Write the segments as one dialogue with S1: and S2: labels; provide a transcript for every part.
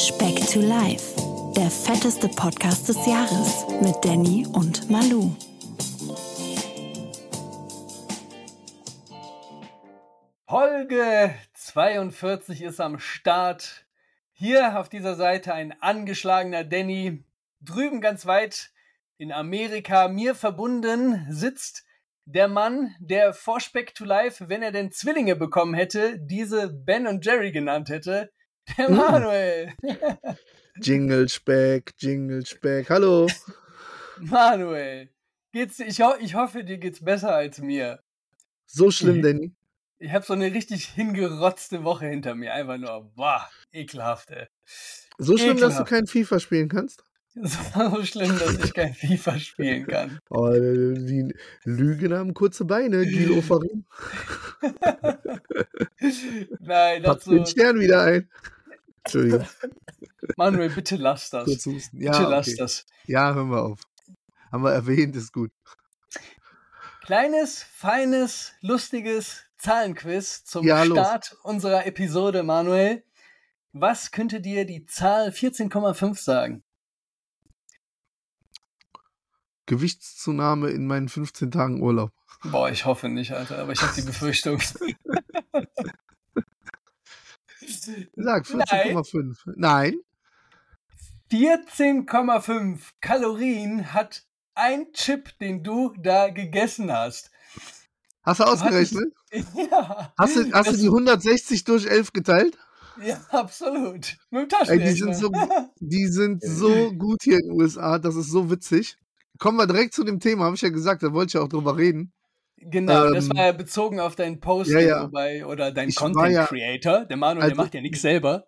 S1: Speck to Life, der fetteste Podcast des Jahres mit Danny und Malu.
S2: Folge 42 ist am Start. Hier auf dieser Seite ein angeschlagener Danny. Drüben ganz weit in Amerika mir verbunden sitzt der Mann, der vor Speck to Life, wenn er denn Zwillinge bekommen hätte, diese Ben und Jerry genannt hätte, der. Manuel.
S3: Jingle Speck, Jingle Speck. Hallo.
S2: Manuel, geht's, ich, ho ich hoffe, dir geht's besser als mir.
S3: So schlimm, Danny.
S2: Ich habe so eine richtig hingerotzte Woche hinter mir. Einfach nur, boah, ekelhaft, ey.
S3: So schlimm, dass du
S2: Ekelhaft.
S3: kein FIFA spielen kannst?
S2: So schlimm, dass ich kein FIFA spielen kann.
S3: Oh, die Lügen haben kurze Beine, Gil Ofarim.
S2: Nein,
S3: Pack
S2: dazu.
S3: den Stern wieder ein. Entschuldigung,
S2: Manuel, bitte lass das.
S3: husten.
S2: Bitte
S3: Ja,
S2: lass
S3: okay.
S2: das.
S3: ja, hören wir auf. Haben wir erwähnt, ist gut.
S2: Kleines, feines, lustiges Zahlenquiz zum
S3: Ja.
S2: Start unserer Episode, Manuel. Was könnte dir die Zahl 14,5 sagen?
S3: Gewichtszunahme in meinen 15 Tagen Urlaub.
S2: Boah, ich hoffe nicht, Alter, aber ich habe die Befürchtung.
S3: Sag 14,5. Nein.
S2: 14,5 Kalorien hat ein Chip, den du da gegessen hast.
S3: Hast du ausgerechnet?
S2: Ja.
S3: Hast du, hast du die 160 durch 11 geteilt?
S2: Ja, absolut. Mit dem
S3: Ey,
S2: Taschenrechner.
S3: die sind so, die sind so gut hier in den USA, das ist so witzig. Kommen wir direkt zu dem Thema, habe ich ja gesagt, da wollte ich ja auch drüber reden.
S2: Genau, das
S3: Ähm,
S2: war ja bezogen auf deinen Post
S3: ja, ja.
S2: wobei, oder dein
S3: Ich war
S2: Content
S3: ja-
S2: Creator. Der Manuel, der
S3: Also-
S2: macht ja nichts selber.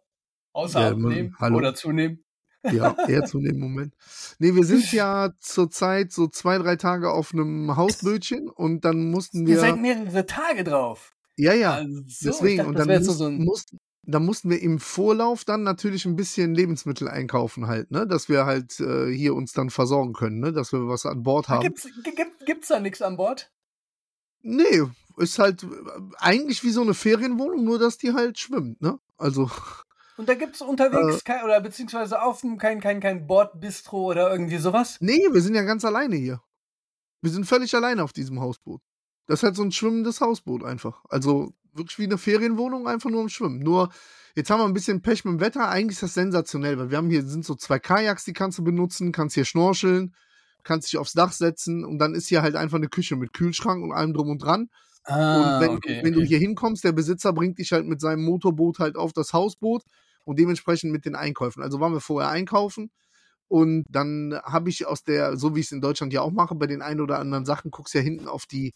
S2: Außer
S3: Ja,
S2: abnehmen
S3: hallo.
S2: oder zunehmen.
S3: Ja, eher zu dem Moment. Nee, wir sind ja zurzeit so zwei, drei Tage auf einem Hausbötchen und dann mussten
S2: Ihr seid
S3: wir.
S2: mehrere Tage drauf.
S3: Ja, ja,
S2: Also,
S3: deswegen.
S2: dachte,
S3: Und
S2: das
S3: dann,
S2: wäre jetzt
S3: muss,
S2: so ein.
S3: mussten, dann mussten wir im Vorlauf dann natürlich ein bisschen Lebensmittel einkaufen halt, ne? Dass wir halt äh, hier uns dann versorgen können, ne? Dass wir was an Bord haben.
S2: Gibt's, gibt, gibt's da nichts an Bord?
S3: Nee, ist halt äh, eigentlich wie so eine Ferienwohnung, nur dass die halt schwimmt, ne? Also,
S2: Und da gibt's unterwegs kein, oder beziehungsweise auf dem kein, kein, kein Bordbistro oder irgendwie sowas?
S3: nee, wir sind ja ganz alleine hier. Wir sind völlig alleine auf diesem Hausboot. Das ist halt so ein schwimmendes Hausboot einfach. Also wirklich wie eine Ferienwohnung, einfach nur am Schwimmen. Nur, jetzt haben wir ein bisschen Pech mit dem Wetter. Eigentlich ist das sensationell, weil wir haben hier sind so zwei Kajaks, die kannst du benutzen, kannst hier schnorcheln, kannst dich aufs Dach setzen und dann ist hier halt einfach eine Küche mit Kühlschrank und allem drum und dran.
S2: Ah,
S3: und wenn,
S2: okay,
S3: wenn du
S2: okay.
S3: hier hinkommst, der Besitzer bringt dich halt mit seinem Motorboot halt auf das Hausboot und dementsprechend mit den Einkäufen. Also waren wir vorher einkaufen und dann habe ich aus der, so wie ich es in Deutschland ja auch mache, bei den ein oder anderen Sachen, guckst ja hinten auf die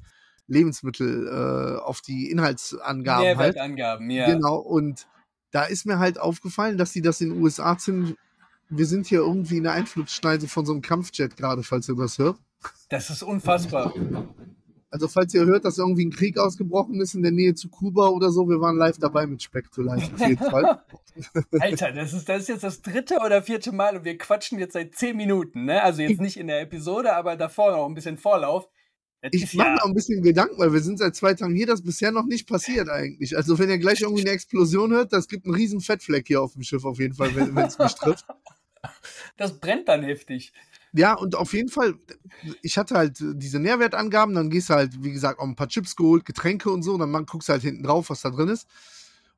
S3: Lebensmittel, äh, auf die Inhaltsangaben halt.
S2: Nährwertangaben, ja.
S3: Genau, und da ist mir halt aufgefallen, dass die das in den USA ziemlich. Wir sind hier irgendwie in der Einflussschneise von so einem Kampfjet gerade, falls ihr das hört.
S2: Das ist unfassbar.
S3: Also, falls ihr hört, dass irgendwie ein Krieg ausgebrochen ist in der Nähe zu Kuba oder so, wir waren live dabei mit Speck to Life auf jeden Fall.
S2: Alter, das ist, das ist jetzt das dritte oder vierte Mal und wir quatschen jetzt seit zehn Minuten, ne? Also jetzt nicht in der Episode, aber davor noch ein bisschen Vorlauf. Das
S3: Ich mache
S2: ja,
S3: mir auch ein bisschen Gedanken, weil wir sind seit zwei Tagen hier, das ist bisher noch nicht passiert eigentlich. Also, wenn ihr gleich irgendwie eine Explosion hört, das gibt einen riesen Fettfleck hier auf dem Schiff auf jeden Fall, wenn es mich trifft.
S2: das brennt dann heftig.
S3: Ja, und auf jeden Fall, ich hatte halt diese Nährwertangaben, dann gehst du halt, wie gesagt, auch ein paar Chips geholt, Getränke und so, und dann guckst du halt hinten drauf, was da drin ist.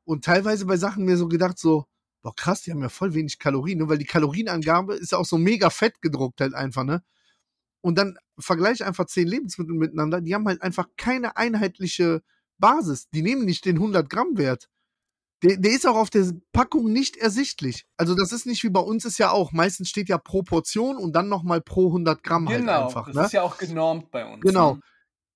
S3: Und teilweise bei Sachen mir so gedacht, so, boah, krass, die haben ja voll wenig Kalorien, ne? weil die Kalorienangabe ist ja auch so mega fett gedruckt halt einfach, ne? Und dann vergleich einfach zehn Lebensmittel miteinander, die haben halt einfach keine einheitliche Basis. Die nehmen nicht den 100 Gramm Wert. Der, der ist auch auf der Packung nicht ersichtlich. Also das ist nicht wie bei uns ist ja auch. Meistens steht ja pro Portion und dann nochmal pro 100 Gramm halt
S2: Genau,
S3: einfach.
S2: das
S3: Ne?
S2: ist ja auch genormt bei uns.
S3: Genau.
S2: ne?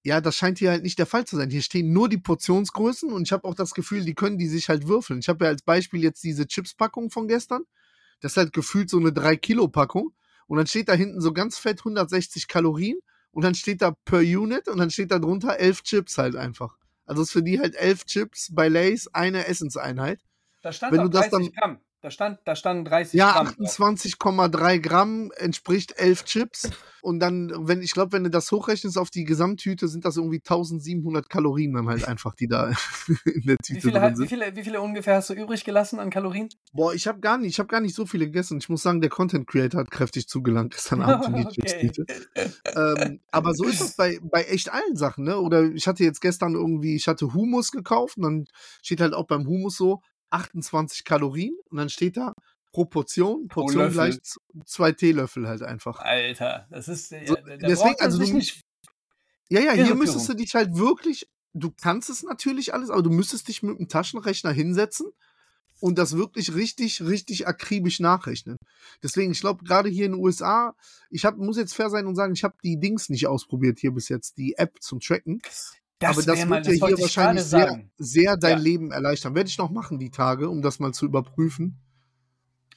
S3: Ja, das scheint hier halt nicht der Fall zu sein. Hier stehen nur die Portionsgrößen und ich habe auch das Gefühl, die können die sich halt würfeln. Ich habe ja als Beispiel jetzt diese Chips-Packung von gestern. Das ist halt gefühlt so eine 3-Kilo-Packung. Und dann steht da hinten so ganz fett 160 Kalorien und dann steht da per Unit und dann steht da drunter 11 Chips halt einfach. Also ist für die halt 11 Chips bei Lays eine Essenseinheit.
S2: Da stand
S3: Wenn
S2: auch
S3: du das
S2: 30
S3: dann-
S2: Gramm. Da stand, da standen 30
S3: Ja,
S2: Gramm. drauf.
S3: 28,3 Gramm entspricht 11 Chips. Und dann, wenn ich glaube, wenn du das hochrechnest auf die Gesamttüte, sind das irgendwie 1700 Kalorien dann halt einfach, die da in der
S2: Wie
S3: Tüte
S2: viele,
S3: drin
S2: hat- wie,
S3: sind.
S2: viele, wie viele ungefähr hast du übrig gelassen an Kalorien?
S3: Boah, ich habe gar nicht, ich habe gar nicht so viele gegessen. Ich muss sagen, der Content Creator hat kräftig zugelangt gestern Abend in die
S2: Okay.
S3: Chipstüte. ähm, aber so ist es bei, bei echt allen Sachen, ne? Oder ich hatte jetzt gestern irgendwie, ich hatte Humus gekauft und dann steht halt auch beim Humus so 28 Kalorien und dann steht da Proportion, Portion
S2: Löffel.
S3: gleich z- zwei Teelöffel halt einfach.
S2: Alter, das ist. äh,
S3: So,
S2: da
S3: deswegen, also du-
S2: nicht.
S3: Ja, ja, hier müsstest du dich halt wirklich, du kannst es natürlich alles, aber du müsstest dich mit dem Taschenrechner hinsetzen und das wirklich richtig, richtig akribisch nachrechnen. Deswegen, ich glaube, gerade hier in den USA, ich hab, muss jetzt fair sein und sagen, ich habe die Dings nicht ausprobiert hier bis jetzt, die App zum Tracken. Aber das
S2: wär mal-
S3: wird ja hier wahrscheinlich sehr,
S2: sagen.
S3: sehr dein
S2: Ja.
S3: Leben erleichtern. Werde ich noch machen, die Tage, um das mal zu überprüfen.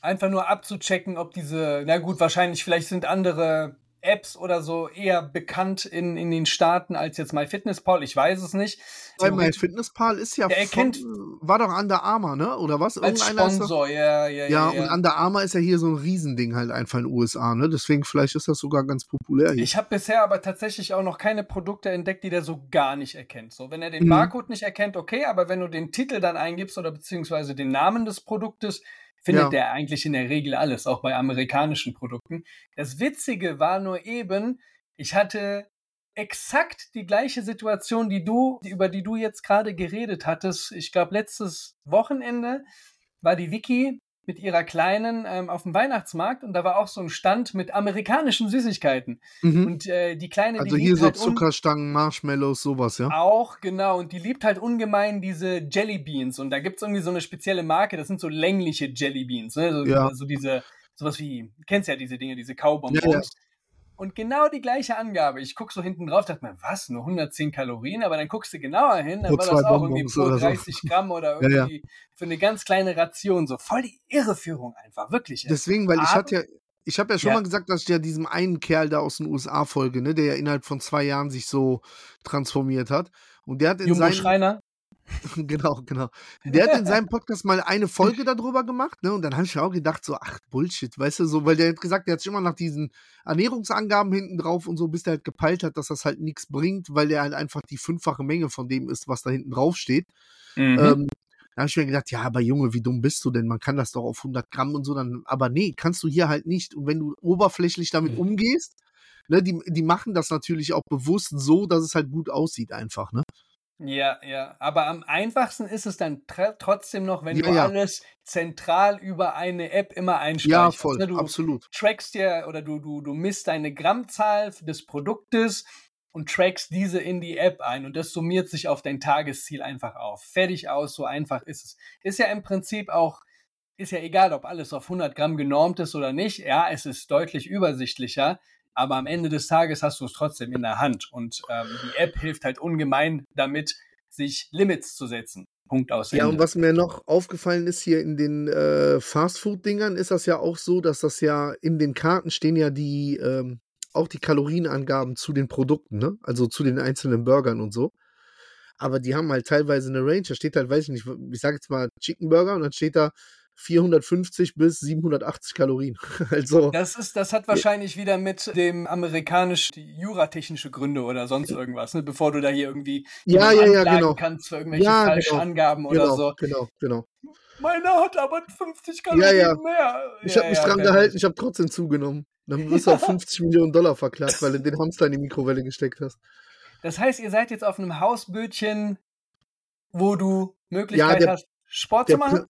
S2: Einfach nur abzuchecken, ob diese, na gut, wahrscheinlich, vielleicht sind andere Apps oder so eher bekannt in, in den Staaten als jetzt MyFitnessPal. Ich weiß es nicht.
S3: Weil mein Fitnesspal ist ja
S2: Der erkennt-
S3: von, war doch Under Armour, ne? Oder was?
S2: als Sponsor, ja, ja,
S3: Ja,
S2: ja.
S3: und Under Armour ist ja hier so ein Riesending halt einfach in den USA, ne? Deswegen vielleicht ist das sogar ganz populär hier.
S2: Ich habe bisher aber tatsächlich auch noch keine Produkte entdeckt, die der so gar nicht erkennt. So, wenn er den
S3: Mhm.
S2: Barcode nicht erkennt, okay, aber wenn du den Titel dann eingibst oder beziehungsweise den Namen des Produktes, findet
S3: Ja.
S2: der eigentlich in der Regel alles, auch bei amerikanischen Produkten. Das Witzige war nur eben, ich hatte exakt die gleiche Situation, die du, über die du jetzt gerade geredet hattest. Ich glaube, letztes Wochenende war die Vicky mit ihrer Kleinen ähm, auf dem Weihnachtsmarkt und da war auch so ein Stand mit amerikanischen Süßigkeiten.
S3: Mhm.
S2: Und äh, die Kleine,
S3: Also
S2: die
S3: hier so
S2: halt
S3: Zuckerstangen, Marshmallows, sowas, ja?
S2: auch, genau. Und die liebt halt ungemein diese Jelly Beans. Und da gibt's irgendwie so eine spezielle Marke, das sind so längliche Jelly Beans. Ne? So,
S3: Ja.
S2: so diese, sowas wie, du kennst ja diese Dinge, diese Kaubonbons.
S3: Ja, ja.
S2: Und genau die gleiche Angabe. Ich guck so hinten drauf, dachte mir, was, nur 110 Kalorien? Aber dann guckst du genauer hin, dann
S3: Pro
S2: war das auch irgendwie
S3: Bonbons
S2: pro
S3: oder so.
S2: 30 Gramm oder
S3: Ja, ja.
S2: irgendwie für eine ganz kleine Ration. So voll die Irreführung einfach, wirklich. ey.
S3: Deswegen, weil ich
S2: Aber-
S3: hatte ja, ich habe ja schon
S2: Ja.
S3: mal gesagt, dass ich ja diesem einen Kerl da aus den USA folge, ne, der ja innerhalb von zwei Jahren sich so transformiert hat. Und der hat in
S2: Jumbo
S3: seinem,
S2: Schreiner.
S3: genau, genau. Der hat in seinem Podcast mal eine Folge darüber gemacht, ne? Und dann habe ich auch gedacht, so, ach, Bullshit, weißt du, so, weil der hat gesagt, der hat sich immer nach diesen Ernährungsangaben hinten drauf und so, bis der halt gepeilt hat, dass das halt nichts bringt, weil der halt einfach die fünffache Menge von dem ist, was da hinten drauf steht.
S2: Mhm.
S3: Ähm, da habe ich mir gedacht, ja, aber Junge, wie dumm bist du denn? Man kann das doch auf 100 Gramm und so dann, aber nee, kannst du hier halt nicht. Und wenn du oberflächlich damit
S2: Mhm.
S3: umgehst, ne, die, die machen das natürlich auch bewusst so, dass es halt gut aussieht einfach, ne?
S2: Ja, ja. Aber am einfachsten ist es dann tr trotzdem noch, wenn
S3: Ja,
S2: du
S3: ja.
S2: alles zentral über eine App immer
S3: Ja,
S2: einspeicherst.
S3: voll,
S2: ne? Du
S3: absolut.
S2: trackst dir oder du, du, du misst deine Grammzahl des Produktes und trackst diese in die App ein und das summiert sich auf dein Tagesziel einfach auf. Fertig aus, so einfach ist es. Ist ja im Prinzip auch, ist ja egal, ob alles auf 100 Gramm genormt ist oder nicht. Ja, es ist deutlich übersichtlicher, aber am Ende des Tages hast du es trotzdem in der Hand und ähm, die App hilft halt ungemein damit, sich Limits zu setzen. Punkt aus.
S3: Ja,
S2: Ende.
S3: und was mir noch aufgefallen ist hier in den äh, Fastfood-Dingern, ist das ja auch so, dass das ja in den Karten stehen ja die, ähm, auch die Kalorienangaben zu den Produkten, ne? Also zu den einzelnen Burgern und so. Aber die haben halt teilweise eine Range. Da steht halt, weiß ich nicht, ich sage jetzt mal Chicken Burger und dann steht da 450 bis 780 Kalorien. also,
S2: Das ist, das hat wahrscheinlich wieder mit dem amerikanisch juratechnische Gründe oder sonst irgendwas, ne? bevor du da hier irgendwie
S3: ja, ja, ja, genau.
S2: kannst für irgendwelche
S3: Ja,
S2: falschen
S3: genau.
S2: Angaben oder
S3: Genau,
S2: so.
S3: genau, genau.
S2: Meiner hat aber 50 Kalorien
S3: ja.
S2: mehr.
S3: Ich
S2: Ja,
S3: habe mich
S2: ja,
S3: dran gehalten, ich habe trotzdem zugenommen. Dann wirst du auf 50 Millionen Dollar verklagt, weil du den Hamster in die Mikrowelle gesteckt hast.
S2: Das heißt, ihr seid jetzt auf einem Hausbötchen, wo du Möglichkeit
S3: der-
S2: hast, Sport zu machen?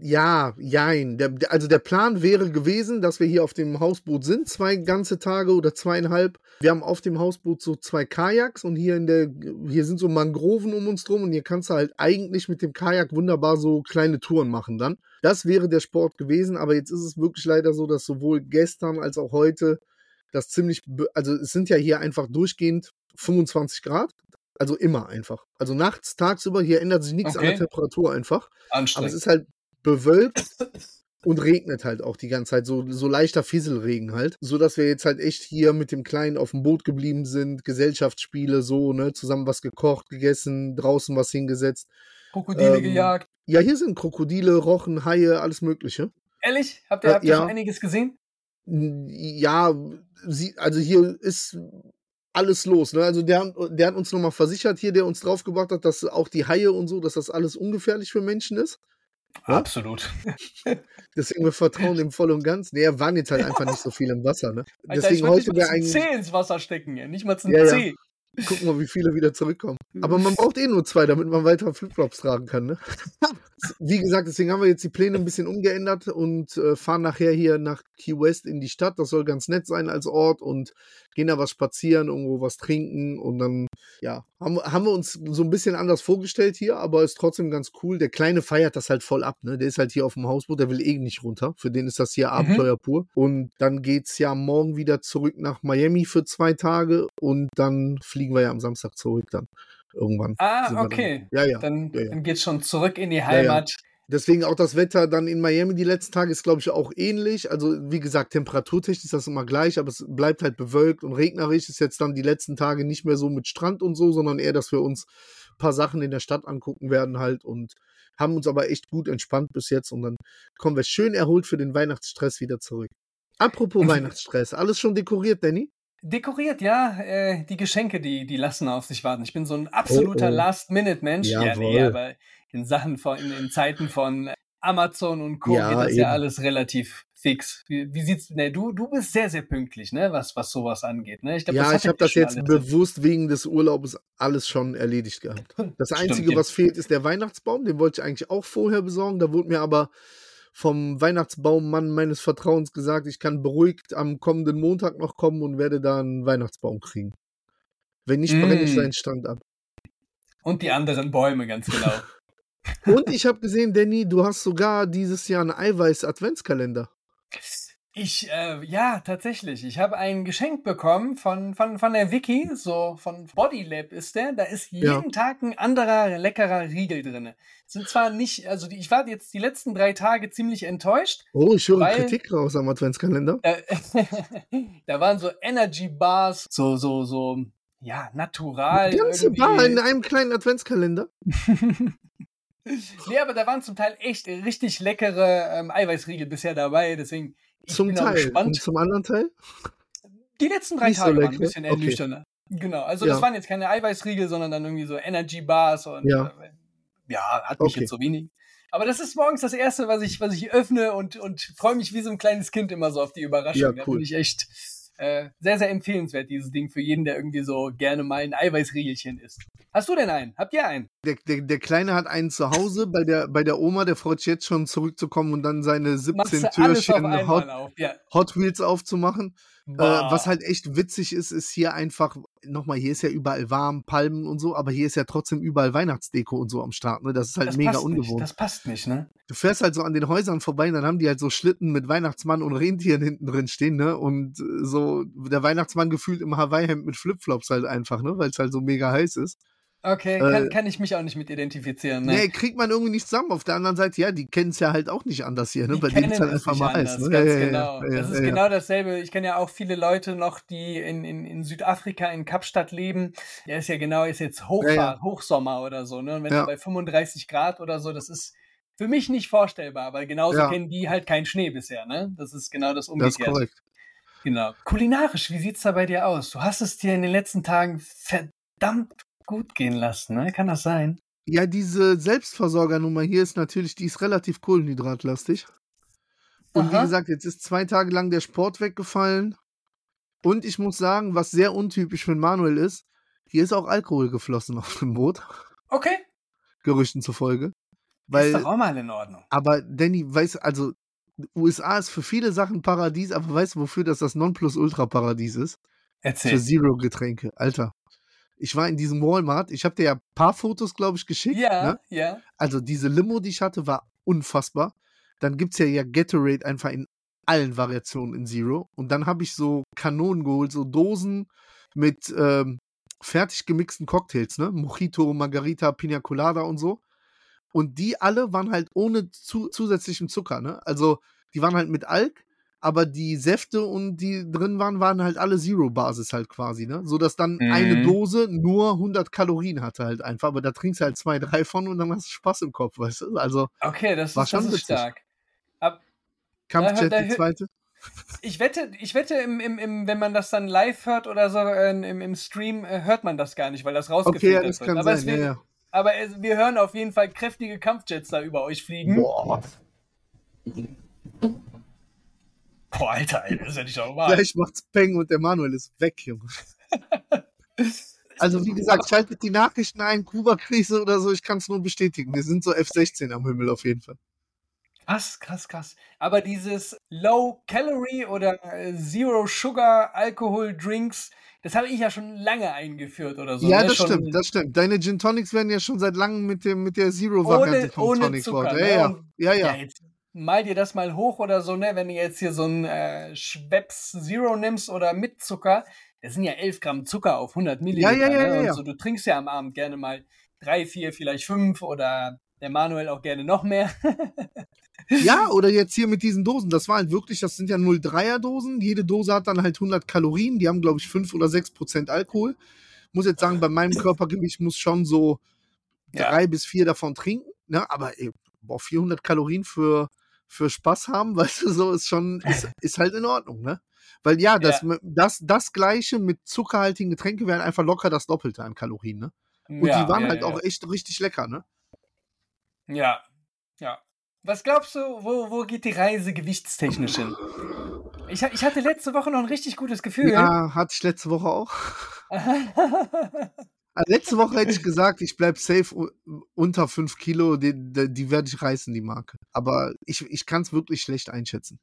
S3: Ja, jein. Der, also der Plan wäre gewesen, dass wir hier auf dem Hausboot sind, zwei ganze Tage oder zweieinhalb. Wir haben auf dem Hausboot so zwei Kajaks und hier in der, hier sind so Mangroven um uns drum und hier kannst du halt eigentlich mit dem Kajak wunderbar so kleine Touren machen dann. Das wäre der Sport gewesen, aber jetzt ist es wirklich leider so, dass sowohl gestern als auch heute das ziemlich, also es sind ja hier einfach durchgehend 25 Grad. Also immer einfach. Also nachts, tagsüber, hier ändert sich nichts an
S2: Okay.
S3: der Temperatur einfach. Aber es
S2: Anstrengend.
S3: ist halt bewölkt und regnet halt auch die ganze Zeit. So, so leichter Fieselregen halt. So dass wir jetzt halt echt hier mit dem Kleinen auf dem Boot geblieben sind. Gesellschaftsspiele, so, ne? Zusammen was gekocht, gegessen, draußen was hingesetzt.
S2: Krokodile ähm, gejagt.
S3: Ja, hier sind Krokodile, Rochen, Haie, alles Mögliche.
S2: Ehrlich? Habt ihr, äh, habt ihr ja. schon einiges gesehen?
S3: Ja, sie, also hier ist alles los. Ne? Also der, der hat uns nochmal versichert hier, der uns draufgebracht hat, dass auch die Haie und so, dass das alles ungefährlich für Menschen ist.
S2: Ja? Absolut.
S3: Deswegen wir vertrauen dem voll und ganz. Nee, waren jetzt halt einfach nicht so viel im Wasser. Ne? Alter, Deswegen heute wäre eigentlich.
S2: C ins Wasser stecken, nicht mal zum ja, C.
S3: Gucken wir, wie viele wieder zurückkommen. Aber man braucht eh nur zwei, damit man weiter Flipflops tragen kann. Ne? Wie gesagt, deswegen haben wir jetzt die Pläne ein bisschen umgeändert und äh, fahren nachher hier nach Key West in die Stadt. Das soll ganz nett sein als Ort und gehen da was spazieren, irgendwo was trinken und dann, ja, haben, haben wir uns so ein bisschen anders vorgestellt hier, aber ist trotzdem ganz cool. Der Kleine feiert das halt voll ab, ne? Der ist halt hier auf dem Hausboot, der will eh nicht runter. Für den ist das hier mhm. Abenteuer pur. Und dann geht's ja morgen wieder zurück nach Miami für zwei Tage und dann fliegen wir ja am Samstag zurück dann irgendwann.
S2: Ah, okay. Dann, ja, ja. Dann, ja, ja. dann geht's schon zurück in die Heimat. Ja,
S3: Deswegen auch das Wetter dann in Miami die letzten Tage ist, glaube ich, auch ähnlich. Also, wie gesagt, temperaturtechnisch ist das immer gleich, aber es bleibt halt bewölkt und regnerisch. Ist jetzt dann die letzten Tage nicht mehr so mit Strand und so, sondern eher, dass wir uns ein paar Sachen in der Stadt angucken werden halt und haben uns aber echt gut entspannt bis jetzt und dann kommen wir schön erholt für den Weihnachtsstress wieder zurück. Apropos Weihnachtsstress, alles schon dekoriert, Danny?
S2: Dekoriert, ja. Äh, die Geschenke, die, die lassen auf sich warten. Ich bin so ein absoluter oh, oh. Last-Minute-Mensch. Ja, nee, aber in Sachen von, in, in Zeiten von Amazon und Co. Ja, geht das eben. ja alles relativ fix. Wie, wie sieht's, ne, du, du bist sehr, sehr pünktlich, ne, was, was sowas angeht, ne?
S3: Ich glaub, ja, ich habe das jetzt bewusst wegen des Urlaubs alles schon erledigt gehabt. Das Einzige, Stimmt, was fehlt, ist der Weihnachtsbaum. Den wollte ich eigentlich auch vorher besorgen. Da wurde mir aber vom Weihnachtsbaummann meines Vertrauens gesagt, ich kann beruhigt am kommenden Montag noch kommen und werde da einen Weihnachtsbaum kriegen. Wenn nicht, brenne mm. ich seinen Stand ab.
S2: Und die anderen Bäume, ganz genau.
S3: Und ich habe gesehen, Danny, du hast sogar dieses Jahr einen Eiweiß-Adventskalender.
S2: Ich, äh, ja, tatsächlich. Ich habe ein Geschenk bekommen von, von, von der Wiki, so von Bodylab ist der. Da ist jeden ja. Tag ein anderer leckerer Riegel drin. Sind zwar nicht, also die, ich war jetzt die letzten drei Tage ziemlich enttäuscht.
S3: Oh, ich höre weil, Kritik raus am Adventskalender.
S2: Äh, da waren so Energy Bars, so, so, so, ja, natural.
S3: Die ganze irgendwie. Bar in einem kleinen Adventskalender.
S2: nee, aber da waren zum Teil echt richtig leckere ähm, Eiweißriegel bisher dabei, deswegen
S3: ich zum Teil. gespannt. Und zum anderen Teil?
S2: Die letzten drei Nicht Tage so waren ein bisschen ernüchternder. Okay. Genau, also ja. das waren jetzt keine Eiweißriegel, sondern dann irgendwie so Energy Bars und ja, äh, ja hat mich okay. jetzt so wenig. Aber das ist morgens das erste, was ich, was ich öffne und, und freue mich wie so ein kleines Kind immer so auf die Überraschung. Ja, cool. Da bin ich echt äh, sehr, sehr empfehlenswert, dieses Ding für jeden, der irgendwie so gerne mal ein Eiweißriegelchen isst. Hast du denn einen? Habt ihr einen?
S3: Der, der, der Kleine hat einen zu Hause bei der, bei der Oma, der freut sich jetzt schon zurückzukommen und dann seine 17 Türchen Hot, ja. Hot Wheels aufzumachen. Äh, was halt echt witzig ist, ist hier einfach, nochmal, hier ist ja überall warm, Palmen und so, aber hier ist ja trotzdem überall Weihnachtsdeko und so am Start, ne? Das ist halt das mega ungewohnt. Nicht.
S2: Das passt nicht, ne?
S3: Du fährst halt so an den Häusern vorbei und dann haben die halt so Schlitten mit Weihnachtsmann und Rentieren hinten drin stehen, ne? Und äh, so der Weihnachtsmann gefühlt im Hawaii-Hemd mit Flipflops halt einfach, ne? Weil es halt so mega heiß ist.
S2: Okay, kann, äh, kann ich mich auch nicht mit identifizieren. Ne?
S3: Nee, kriegt man irgendwie nicht zusammen. Auf der anderen Seite, ja, die kennen es ja halt auch nicht anders hier. Ne? Bei denen ist halt einfach mal anders.
S2: Ne? Ganz ja, genau. Ja, das ist genau dasselbe. Ich kenne ja auch viele Leute noch, die in, in, in Südafrika, in Kapstadt leben. Ja, ist ja genau, ist jetzt Hochfahrt, Hochsommer oder so. Ne? Und wenn du bei 35 Grad oder so, das ist für mich nicht vorstellbar, weil genauso kennen die halt keinen Schnee bisher. Ne? Das ist genau das Umgekehrte. Das ist korrekt. Genau. Kulinarisch, wie sieht's da bei dir aus? Du hast es dir in den letzten Tagen verdammt gut gehen lassen, ne? Kann das sein?
S3: Ja, diese Selbstversorgernummer hier ist natürlich, die ist relativ kohlenhydratlastig. Und Aha. wie gesagt, jetzt ist zwei Tage lang der Sport weggefallen. Und ich muss sagen, was sehr untypisch für Manuel ist, hier ist auch Alkohol geflossen auf dem Boot.
S2: Okay.
S3: Gerüchten zufolge.
S2: Weil, ist doch auch mal in Ordnung.
S3: Aber Danny, weiß, also USA ist für viele Sachen Paradies, aber weißt du, wofür das das Nonplusultra-Paradies ist?
S2: Erzähl.
S3: Für Zero-Getränke. Alter, ich war in diesem Walmart, ich habe dir ja ein paar Fotos, glaube ich, geschickt.
S2: Ja,
S3: ne?
S2: ja.
S3: Also diese Limo, die ich hatte, war unfassbar. Dann gibt es ja, ja Gatorade einfach in allen Variationen in Zero. Und dann habe ich so Kanonen geholt, so Dosen mit ähm, fertig gemixten Cocktails, ne? Mojito, Margarita, Pina Colada und so. Und die alle waren halt ohne zu, zusätzlichem Zucker, ne? Also die waren halt mit Alk, aber die Säfte und die drin waren, waren halt alle Zero-Basis halt quasi, ne? So dass dann
S2: Mhm.
S3: eine Dose nur 100 Kalorien hatte halt einfach, aber da trinkst du halt zwei, drei von und dann hast du Spaß im Kopf, weißt du? Also
S2: Okay, das,
S3: War
S2: ist,
S3: schon
S2: das ist stark.
S3: Kampfjet die zweite.
S2: Ich wette, ich wette im, im, im, wenn man das dann live hört oder so im, im Stream, äh, hört man das gar nicht, weil das
S3: Okay,
S2: rausgefiltert
S3: ja, das
S2: wird.
S3: kann
S2: aber
S3: sein,
S2: es
S3: ja,
S2: wird,
S3: ja.
S2: Aber es, wir hören auf jeden Fall kräftige Kampfjets da über euch fliegen. Boah,
S3: Boah.
S2: Alter, ey, das ist ja nicht normal.
S3: Gleich macht's Peng und der Manuel ist weg, Junge. Also wie gesagt, schaltet die Nachrichten ein, Kuba-Krise oder so, ich kann es nur bestätigen. Wir sind so F-16 am Himmel auf jeden Fall.
S2: Krass, krass, krass. Aber dieses Low Calorie oder äh, Zero Sugar Alkohol Drinks, das habe ich ja schon lange eingeführt oder so.
S3: ja,
S2: ne?
S3: das
S2: schon
S3: stimmt, das stimmt. Deine Gin Tonics werden ja schon seit langem mit, dem, mit der Zero-Variante
S2: Ohne-
S3: vom
S2: ohne
S3: Tonic
S2: Zucker, ne?
S3: Ja, ja, ja,
S2: Ja,
S3: ja.
S2: jetzt mal dir das mal hoch oder so, ne? Wenn du jetzt hier so ein äh, Schweppes Zero nimmst oder mit Zucker, das sind ja 11 Gramm Zucker auf 100 Milliliter.
S3: ja, ja,
S2: ne?
S3: ja, ja.
S2: so, du trinkst ja am Abend gerne mal drei, vier, vielleicht fünf oder der Manuel auch gerne noch mehr.
S3: Ja, oder jetzt hier mit diesen Dosen. Das war halt wirklich, das sind ja 0,3er Dosen. Jede Dose hat dann halt 100 Kalorien. Die haben, glaube ich, 5 oder 6 Prozent Alkohol. Muss jetzt sagen, bei meinem Körpergewicht muss schon so
S2: Ja.
S3: drei bis vier davon trinken. Ne? Aber ey, boah, 400 Kalorien für, für Spaß haben, weißt du, so ist schon, ist, ist halt in Ordnung, ne? Weil ja, das, das, das Gleiche mit zuckerhaltigen Getränke wären einfach locker das Doppelte an Kalorien, ne? Und
S2: ja,
S3: die waren
S2: ja,
S3: halt
S2: ja.
S3: auch echt richtig lecker, ne?
S2: Ja, ja. Was glaubst du, wo, wo geht die Reise gewichtstechnisch hin? Ich, ich hatte letzte Woche noch ein richtig gutes Gefühl.
S3: Ja, hatte ich letzte Woche auch. Also letzte Woche hätte ich gesagt, ich bleib safe unter 5 Kilo, die, die, die werde ich reißen, die Marke. Aber ich, ich kann es wirklich schlecht einschätzen.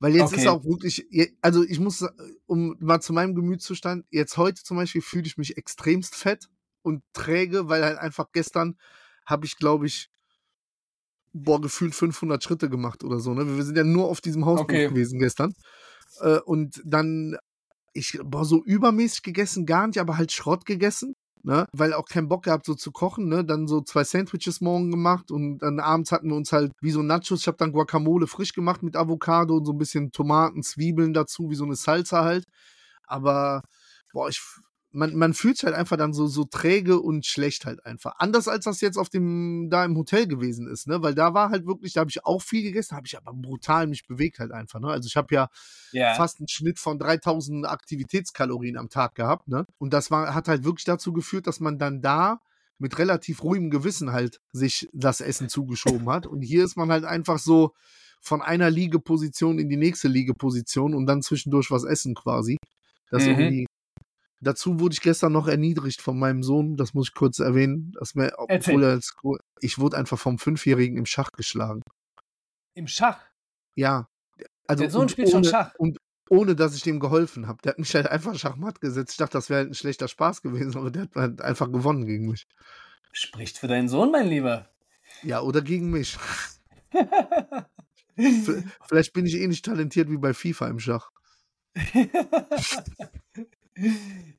S3: Weil jetzt
S2: Okay.
S3: ist auch wirklich, also ich muss, um mal zu meinem Gemütszustand, jetzt heute zum Beispiel fühle ich mich extremst fett und träge, weil halt einfach gestern habe ich, glaube ich, boah, gefühlt 500 Schritte gemacht oder so. Ne? Wir sind ja nur auf diesem Hausboot
S2: Okay.
S3: gewesen gestern. Äh, und dann, ich, boah, so übermäßig gegessen gar nicht, aber halt Schrott gegessen. Ne? Weil auch keinen Bock gehabt, so zu kochen, ne? Dann so zwei Sandwiches morgen gemacht und dann abends hatten wir uns halt wie so Nachos. Ich habe dann Guacamole frisch gemacht mit Avocado und so ein bisschen Tomaten, Zwiebeln dazu, wie so eine Salsa halt. Aber boah, ich, man, man fühlt sich halt einfach dann so, so träge und schlecht halt einfach. Anders als das jetzt auf dem, da im Hotel gewesen ist, ne? Weil da war halt wirklich, da habe ich auch viel gegessen, habe ich aber brutal mich bewegt halt einfach, ne? Also ich habe ja
S2: ja.
S3: fast einen Schnitt von 3000 Aktivitätskalorien am Tag gehabt, ne? Und das war, hat halt wirklich dazu geführt, dass man dann da mit relativ ruhigem Gewissen halt sich das Essen zugeschoben hat. Und hier ist man halt einfach so von einer Liegeposition in die nächste Liegeposition und dann zwischendurch was essen quasi. Das
S2: Mhm.
S3: irgendwie. Dazu wurde ich gestern noch erniedrigt von meinem Sohn, das muss ich kurz erwähnen. Dass mir, obwohl er als, ich wurde einfach vom Fünfjährigen im Schach geschlagen.
S2: Im Schach.
S3: Ja. Also
S2: Der Sohn spielt schon
S3: ohne-
S2: Schach.
S3: Und ohne dass ich dem geholfen habe. Der hat mich halt einfach Schachmatt gesetzt. Ich dachte, das wäre halt ein schlechter Spaß gewesen, aber der hat halt einfach gewonnen gegen mich.
S2: Spricht für deinen Sohn, mein Lieber.
S3: Ja, oder gegen mich. Vielleicht bin ich eh nicht talentiert wie bei FIFA im Schach.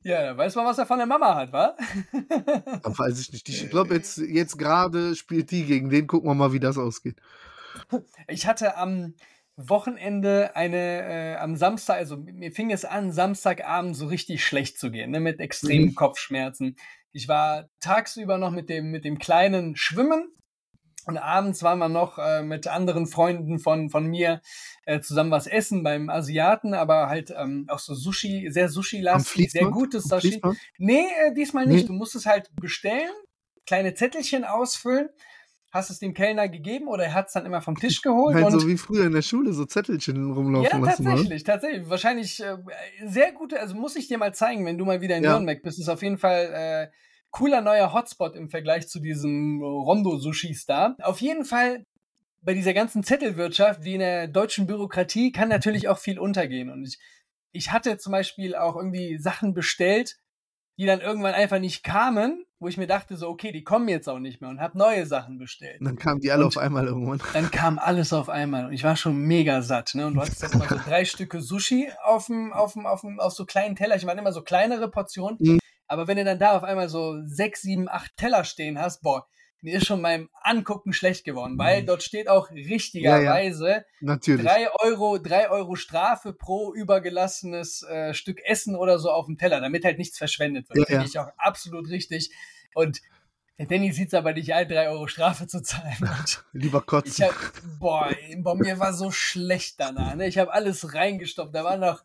S2: ja, da weiß man, was er von der Mama hat, wa?
S3: Weiß ich nicht. Ich glaube, jetzt, jetzt gerade spielt die gegen den. Gucken wir mal, wie das ausgeht.
S2: Ich hatte am Wochenende eine, äh, am Samstag, also mir fing es an, Samstagabend so richtig schlecht zu gehen, ne, mit extremen
S3: Mhm.
S2: Kopfschmerzen. Ich war tagsüber noch mit dem, mit dem Kleinen schwimmen und abends waren wir noch äh, mit anderen Freunden von, von mir äh, zusammen was essen beim Asiaten, aber halt ähm, auch so Sushi, sehr Sushi-lastig, sehr gutes Sushi. Nee, äh, diesmal nicht.
S3: Nee.
S2: Du musst es halt bestellen, kleine Zettelchen ausfüllen, hast es dem Kellner gegeben oder er hat es dann immer vom Tisch geholt.
S3: Halt
S2: und
S3: so wie früher in der Schule, so Zettelchen rumlaufen
S2: ja,
S3: lassen. oder?
S2: tatsächlich, tatsächlich. Wahrscheinlich äh, sehr gute, also muss ich dir mal zeigen, wenn du mal wieder in
S3: Ja.
S2: Nürnberg bist. Ist auf jeden Fall äh, cooler neuer Hotspot im Vergleich zu diesem Rondo-Sushis da. Auf jeden Fall bei dieser ganzen Zettelwirtschaft, wie in der deutschen Bürokratie, kann natürlich auch viel untergehen. Und ich, ich hatte zum Beispiel auch irgendwie Sachen bestellt, die dann irgendwann einfach nicht kamen, wo ich mir dachte so, okay, die kommen jetzt auch nicht mehr und habe neue Sachen bestellt
S3: Und dann kamen die alle
S2: Und-
S3: auf einmal irgendwann.
S2: dann kam alles auf einmal und ich war schon mega satt. Ne? Und du hattest dann immer so drei Stücke Sushi auf dem, auf dem, auf dem, auf so kleinen Tellerchen, waren immer so kleinere Portionen.
S3: Mhm.
S2: Aber wenn du dann da auf einmal so sechs, sieben, acht Teller stehen hast, boah, mir ist schon beim Angucken schlecht geworden, weil dort steht auch richtigerweise
S3: ja, ja. Natürlich.
S2: drei Euro, drei Euro Strafe pro übergelassenes äh, Stück Essen oder so auf dem Teller, damit halt nichts verschwendet wird.
S3: Ja,
S2: Finde
S3: ja.
S2: ich auch absolut richtig. Und der Danny sieht es aber nicht ein, drei Euro Strafe zu zahlen. Und
S3: Lieber
S2: ich
S3: kotzen.
S2: hab, boah, bei mir war so schlecht danach. Ne? Ich habe alles reingestopft. Da war noch,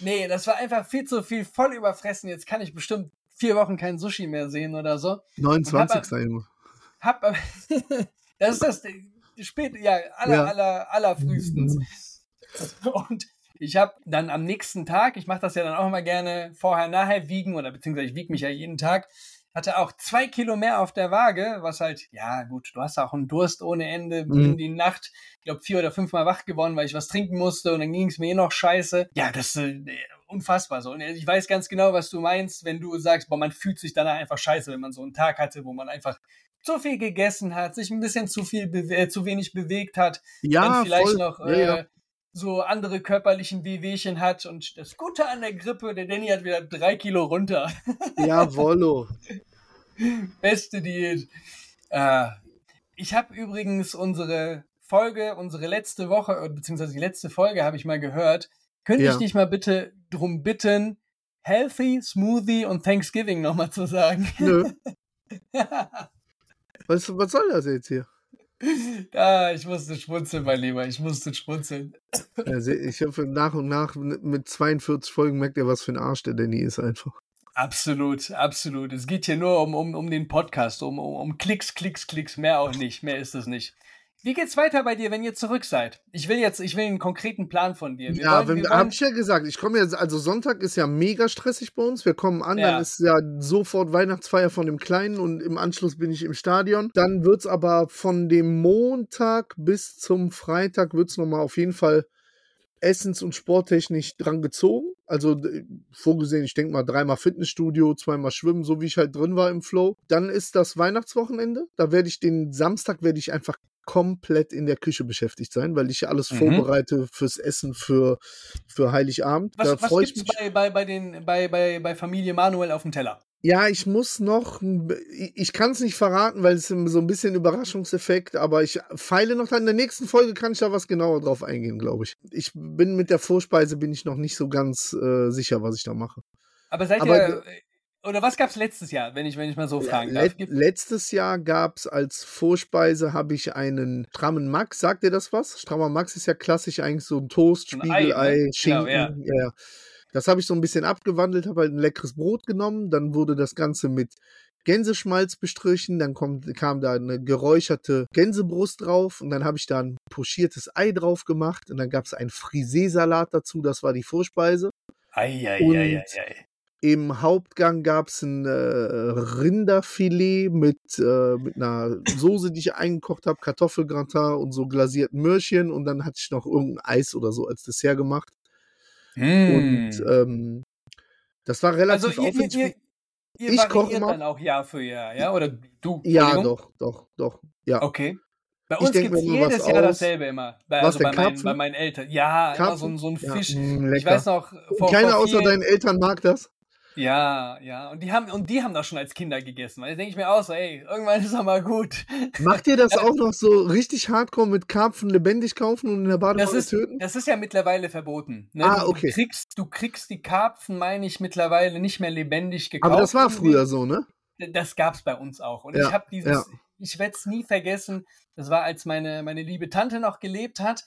S2: nee, das war einfach viel zu viel, voll überfressen. Jetzt kann ich bestimmt vier Wochen kein Sushi mehr sehen oder so.
S3: 29. Junge.
S2: Hab, aber- das ist das spät, ja, aller,
S3: Ja.
S2: aller, aller frühestens. Und ich habe dann am nächsten Tag, ich mache das ja dann auch immer gerne vorher, nachher wiegen oder beziehungsweise ich wiege mich ja jeden Tag, hatte auch zwei Kilo mehr auf der Waage, was halt, ja gut, du hast auch einen Durst ohne Ende,
S3: Mhm.
S2: in die Nacht, ich glaube vier oder fünfmal wach geworden, weil ich was trinken musste und dann ging es mir eh noch scheiße. Ja, das ist äh, unfassbar so. Und ich weiß ganz genau, was du meinst, wenn du sagst, boah, man fühlt sich danach einfach scheiße, wenn man so einen Tag hatte, wo man einfach zu viel gegessen hat, sich ein bisschen zu viel, äh, zu wenig bewegt hat,
S3: Ja,
S2: dann vielleicht
S3: voll.
S2: noch
S3: ja,
S2: äh,
S3: ja.
S2: So andere körperlichen Wehwehchen hat. Und das Gute an der Grippe, der Danny hat wieder drei Kilo runter.
S3: Jawollo.
S2: Beste Diät. Äh, ich habe übrigens unsere Folge, unsere letzte Woche, beziehungsweise die letzte Folge habe ich mal gehört. Könnte
S3: Ja.
S2: ich dich mal bitte drum bitten, Healthy, Smoothie und Thanksgiving nochmal zu sagen?
S3: Nö. Was, was soll das jetzt hier?
S2: Ah, ich musste schmunzeln, mein Lieber, ich musste schmunzeln.
S3: Also ich hoffe, nach und nach mit 42 Folgen merkt ihr, was für ein Arsch der Danny ist einfach.
S2: Absolut, absolut. Es geht hier nur um, um, um den Podcast, um, um, um Klicks, Klicks, Klicks, mehr auch nicht. Mehr ist es nicht. Wie geht's weiter bei dir, wenn ihr zurück seid? Ich will jetzt, ich will einen konkreten Plan von dir. Wir
S3: ja,
S2: wollen-
S3: wenn,
S2: wir
S3: hab
S2: wollen-
S3: ich ja gesagt, ich komme jetzt, also Sonntag ist ja mega stressig bei uns. Wir kommen an,
S2: Ja.
S3: dann ist ja sofort Weihnachtsfeier von dem Kleinen und im Anschluss bin ich im Stadion. Dann wird's aber von dem Montag bis zum Freitag wird's nochmal auf jeden Fall essens- und sporttechnisch dran gezogen. Also vorgesehen, ich denke mal dreimal Fitnessstudio, zweimal Schwimmen, so wie ich halt drin war im Flow. Dann ist das Weihnachtswochenende. Da werde ich den Samstag werde ich einfach komplett in der Küche beschäftigt sein, weil ich ja alles
S2: Mhm.
S3: vorbereite fürs Essen für, für Heiligabend. da
S2: was, was
S3: freue ich
S2: gibt's
S3: mich.
S2: bei, bei, bei, den, bei, bei, bei Familie Manuel auf dem Teller?
S3: Ja, ich muss noch, ich kann es nicht verraten, weil es so ein bisschen Überraschungseffekt, aber ich feile noch in der nächsten Folge kann ich da was genauer drauf eingehen, glaube ich. Ich bin mit der Vorspeise bin ich noch nicht so ganz äh, sicher, was ich da mache.
S2: Aber seid
S3: Aber
S2: ihr, oder was gab's letztes Jahr, wenn ich, wenn ich mal so fragen darf?
S3: Let, letztes Jahr gab es als Vorspeise habe ich einen strammen Max. Sagt ihr das was? Strammer Max ist ja klassisch eigentlich so ein Toast,
S2: So ein Ei,
S3: Spiegelei,
S2: ne?
S3: Schinken.
S2: Genau, ja.
S3: ja. ja. Das habe ich so ein bisschen abgewandelt, habe halt ein leckeres Brot genommen. Dann wurde das Ganze mit Gänseschmalz bestrichen. Dann kommt, kam da eine geräucherte Gänsebrust drauf. Und dann habe ich da ein pochiertes Ei drauf gemacht. Und dann gab es einen Friseesalat dazu. Das war die Vorspeise.
S2: Ei, ei,
S3: Und-
S2: ei, ei, ei.
S3: Im Hauptgang gab es ein äh, Rinderfilet mit, äh, mit einer Soße, die ich eingekocht habe, Kartoffelgratin und so glasierten Möhrchen. Und dann hatte ich noch irgendein Eis oder so als Dessert gemacht. Und
S2: Hm.
S3: ähm, das war
S2: also
S3: relativ
S2: ihr, ihr,
S3: aufwendig.
S2: ihr, ihr
S3: Ich koche
S2: dann auch Jahr für Jahr, ja? Oder du?
S3: ja, doch, doch, doch. Ja.
S2: Okay. Bei
S3: Ich
S2: uns gibt es jedes Jahr
S3: aus.
S2: dasselbe immer. Bei,
S3: Was
S2: also bei, meinen,
S3: Karpfen?
S2: bei meinen Eltern. Ja, immer so, ein- so ein
S3: Ja,
S2: Fisch.
S3: mm,
S2: Ich
S3: lecker.
S2: weiß noch, vor,
S3: Keiner
S2: vor
S3: außer deinen Eltern mag das.
S2: Ja, ja. Und die haben, und die haben das schon als Kinder gegessen. Weil da denke ich mir auch so, ey, irgendwann ist doch mal gut.
S3: Macht ihr das auch noch so richtig hardcore mit Karpfen lebendig kaufen und in der
S2: Das
S3: Badewanne
S2: ist,
S3: töten?
S2: das ist ja mittlerweile verboten. Ne?
S3: Ah,
S2: Du-
S3: okay.
S2: Du kriegst, du kriegst die Karpfen, meine ich, mittlerweile nicht mehr lebendig gekauft.
S3: Aber das war früher so, ne?
S2: Das gab's bei uns auch. Und
S3: Ja,
S2: ich habe dieses,
S3: ja.
S2: ich werde es nie vergessen. Das war, als meine, meine liebe Tante noch gelebt hat.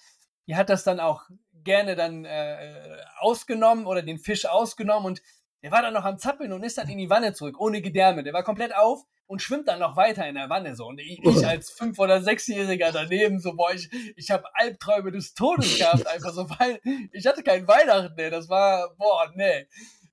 S2: Die hat das dann auch gerne dann äh, ausgenommen oder den Fisch ausgenommen und der war dann noch am Zappeln und ist dann in die Wanne zurück, ohne Gedärme. Der war komplett auf und schwimmt dann noch weiter in der Wanne so. Und ich, ich als Fünf- oder Sechsjähriger daneben, so, boah, ich, ich habe Albträume des Todes gehabt, einfach so, weil ich hatte kein Weihnachten, ne. Das war, boah, nee.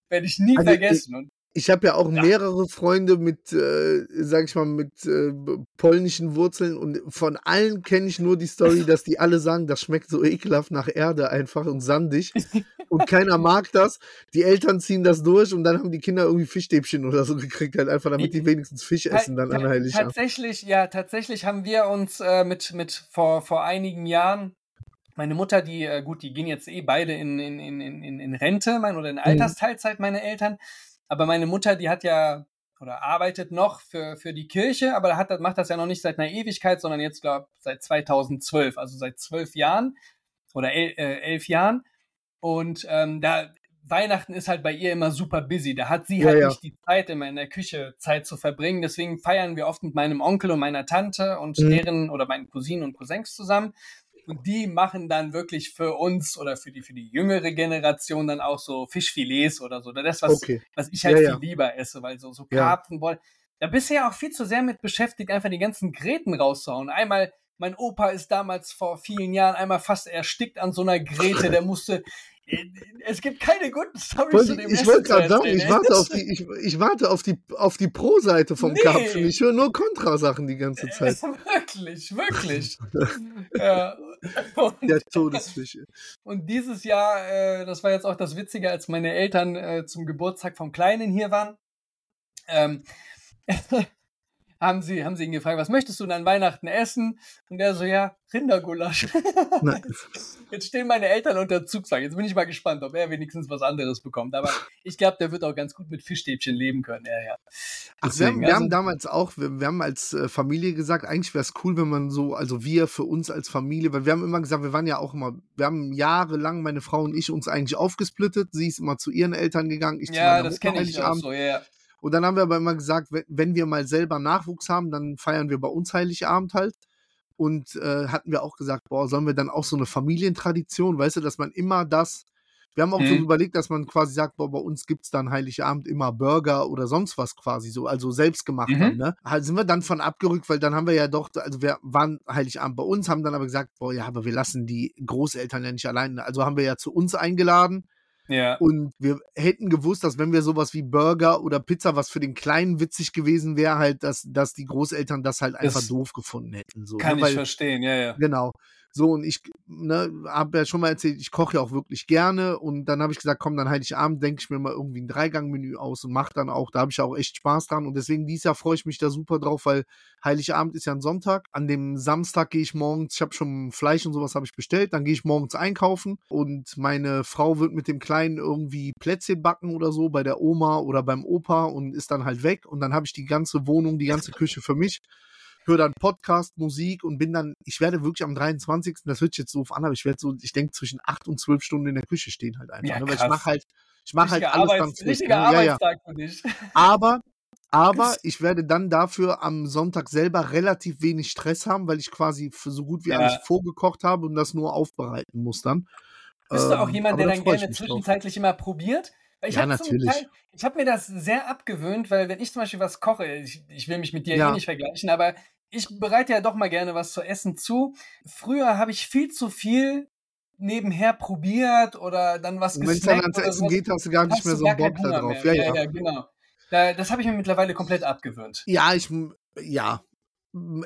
S2: Werde ich nie
S3: Also,
S2: vergessen.
S3: Ich habe ja auch
S2: Ja.
S3: mehrere Freunde mit, äh, sag ich mal, mit äh, polnischen Wurzeln und von allen kenne ich nur die Story, dass die alle sagen, das schmeckt so ekelhaft nach Erde einfach und sandig und keiner mag das. Die Eltern ziehen das durch und dann haben die Kinder irgendwie Fischstäbchen oder so gekriegt, halt einfach, damit die wenigstens Fisch essen dann an Heiligabend.
S2: Tatsächlich, ja, tatsächlich haben wir uns äh, mit, mit vor, vor einigen Jahren, meine Mutter, die, äh, gut, die gehen jetzt eh beide in, in, in, in, in Rente, mein, oder in Altersteilzeit, meine Eltern. Aber meine Mutter, die hat ja, oder arbeitet noch für, für die Kirche, aber er hat, macht das ja noch nicht seit einer Ewigkeit, sondern jetzt, glaube seit 2012, also seit zwölf Jahren oder el, äh, elf Jahren. Und ähm, da Weihnachten ist halt bei ihr immer super busy. Da hat sie ja, halt ja. nicht die Zeit, immer in der Küche Zeit zu verbringen. Deswegen feiern wir oft mit meinem Onkel und meiner Tante und mhm. deren oder meinen Cousinen und Cousins zusammen. Und die machen dann wirklich für uns oder für die, für die jüngere Generation dann auch so Fischfilets oder so. Oder das, was, okay. was ich halt ja, viel lieber esse, weil so, so Karpfen wollen. Da bist du ja auch viel zu sehr mit beschäftigt, einfach die ganzen Gräten rauszuhauen. Einmal mein Opa ist damals vor vielen Jahren einmal fast erstickt an so einer Grete. Der musste es gibt keine guten Storys
S3: zu dem Ich wollte gerade sagen, ich warte, auf die, ich, ich warte auf die, auf die Pro-Seite vom nee. Karpfen. Ich höre nur Kontrasachen die ganze Zeit.
S2: wirklich, wirklich. ja.
S3: Und, Der Todesfisch.
S2: Und dieses Jahr, äh, das war jetzt auch das Witzige, als meine Eltern äh, zum Geburtstag vom Kleinen hier waren. Ähm, haben sie, haben sie ihn gefragt, was möchtest du denn an Weihnachten essen? Und er so, ja, Rindergulasch. Jetzt stehen meine Eltern unter Zugzwang. Jetzt bin ich mal gespannt, ob er wenigstens was anderes bekommt. Aber ich glaube, der wird auch ganz gut mit Fischstäbchen leben können. Ja, ja.
S3: Ach, wir, haben, wir also, haben damals auch, wir, wir haben als äh, Familie gesagt, eigentlich wäre es cool, wenn man so, also wir für uns als Familie, weil wir haben immer gesagt, wir waren ja auch immer, wir haben jahrelang, meine Frau und ich, uns eigentlich aufgesplittet. Sie ist immer zu ihren Eltern gegangen,
S2: ich ja, zu das kenne ich auch so, ja.
S3: Und dann haben wir aber immer gesagt, wenn wir mal selber Nachwuchs haben, dann feiern wir bei uns Heiligabend halt. Und äh, hatten wir auch gesagt, boah, sollen wir dann auch so eine Familientradition, weißt du, dass man immer das, wir haben auch mhm. so überlegt, dass man quasi sagt, boah, bei uns gibt es dann Heiligabend immer Burger oder sonst was quasi so, also selbstgemacht mhm. dann, ne? Halt sind wir dann von abgerückt, weil dann haben wir ja doch, also wir waren Heiligabend bei uns, haben dann aber gesagt, boah, ja, aber wir lassen die Großeltern ja nicht allein. Also haben wir ja zu uns eingeladen
S2: ja.
S3: Und wir hätten gewusst, dass wenn wir sowas wie Burger oder Pizza, was für den Kleinen witzig gewesen wäre, halt, dass, dass die Großeltern das halt einfach das doof gefunden hätten. So,
S2: kann ne? ich verstehen, ja, ja.
S3: Genau. So, und ich ne, habe ja schon mal erzählt, ich koche ja auch wirklich gerne. Und dann habe ich gesagt, komm, dann Heiligabend denke ich mir mal irgendwie ein Dreigangmenü aus und mache dann auch, da habe ich ja auch echt Spaß dran. Und deswegen dieses Jahr freue ich mich da super drauf, weil Heiligabend ist ja ein Sonntag. An dem Samstag gehe ich morgens, ich habe schon Fleisch und sowas habe ich bestellt, dann gehe ich morgens einkaufen und meine Frau wird mit dem Kleinen irgendwie Plätzchen backen oder so bei der Oma oder beim Opa und ist dann halt weg. Und dann habe ich die ganze Wohnung, die ganze Küche für mich höre dann Podcast, Musik und bin dann, ich werde wirklich am 23. Das hört sich jetzt so an, aber ich werde so, ich denke, zwischen acht und zwölf Stunden in der Küche stehen halt einfach. Ja, ne? Weil ich mache halt, ich mache halt alles
S2: Arbeits, ganz Richtiger ne? Arbeitstag ja, ja. für dich.
S3: Aber, aber ich werde dann dafür am Sonntag selber relativ wenig Stress haben, weil ich quasi so gut wie ja. alles vorgekocht habe und das nur aufbereiten muss dann.
S2: Bist ähm, du auch ähm, jemand, der dann gerne zwischenzeitlich drauf. immer probiert?
S3: Ich ja, natürlich.
S2: Teil, ich habe mir das sehr abgewöhnt, weil wenn ich zum Beispiel was koche, ich, ich will mich mit dir ja. eh nicht vergleichen, aber ich bereite ja doch mal gerne was zu essen zu. Früher habe ich viel zu viel nebenher probiert oder dann was
S3: Wenn es dann ans Essen geht, hast du gar nicht mehr so einen Bock da drauf.
S2: Ja, ja, ja, ja, genau. das habe ich mir mittlerweile komplett abgewöhnt.
S3: Ja, ich, ja.